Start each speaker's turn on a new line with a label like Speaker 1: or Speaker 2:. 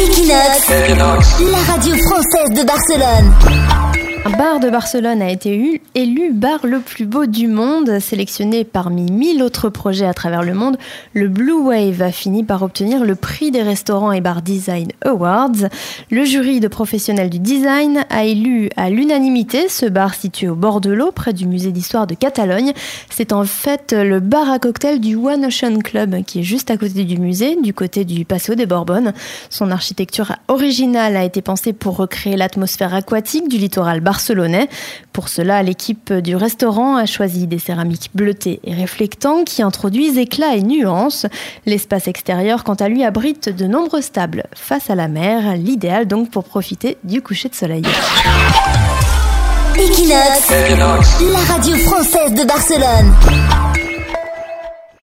Speaker 1: Equinox, la radio française de Barcelone.
Speaker 2: Un bar de Barcelone a été élu bar le plus beau du monde. Sélectionné parmi mille autres projets à travers le monde, le Blue Wave a fini par obtenir le prix des restaurants et bars design awards. Le jury de professionnels du design a élu à l'unanimité ce bar situé au bord de l'eau, près du musée d'histoire de Catalogne. C'est en fait le bar à cocktail du One Ocean Club qui est juste à côté du musée, du côté du Passo des Borbonnes. Son architecture originale a été pensée pour recréer l'atmosphère aquatique du littoral barcelonais. Pour cela, l'équipe du restaurant a choisi des céramiques bleutées et réflectantes qui introduisent éclat et nuances. L'espace extérieur, quant à lui, abrite de nombreuses tables face à la mer, l'idéal donc pour profiter du coucher de soleil.
Speaker 1: Equinox, la radio française de Barcelone.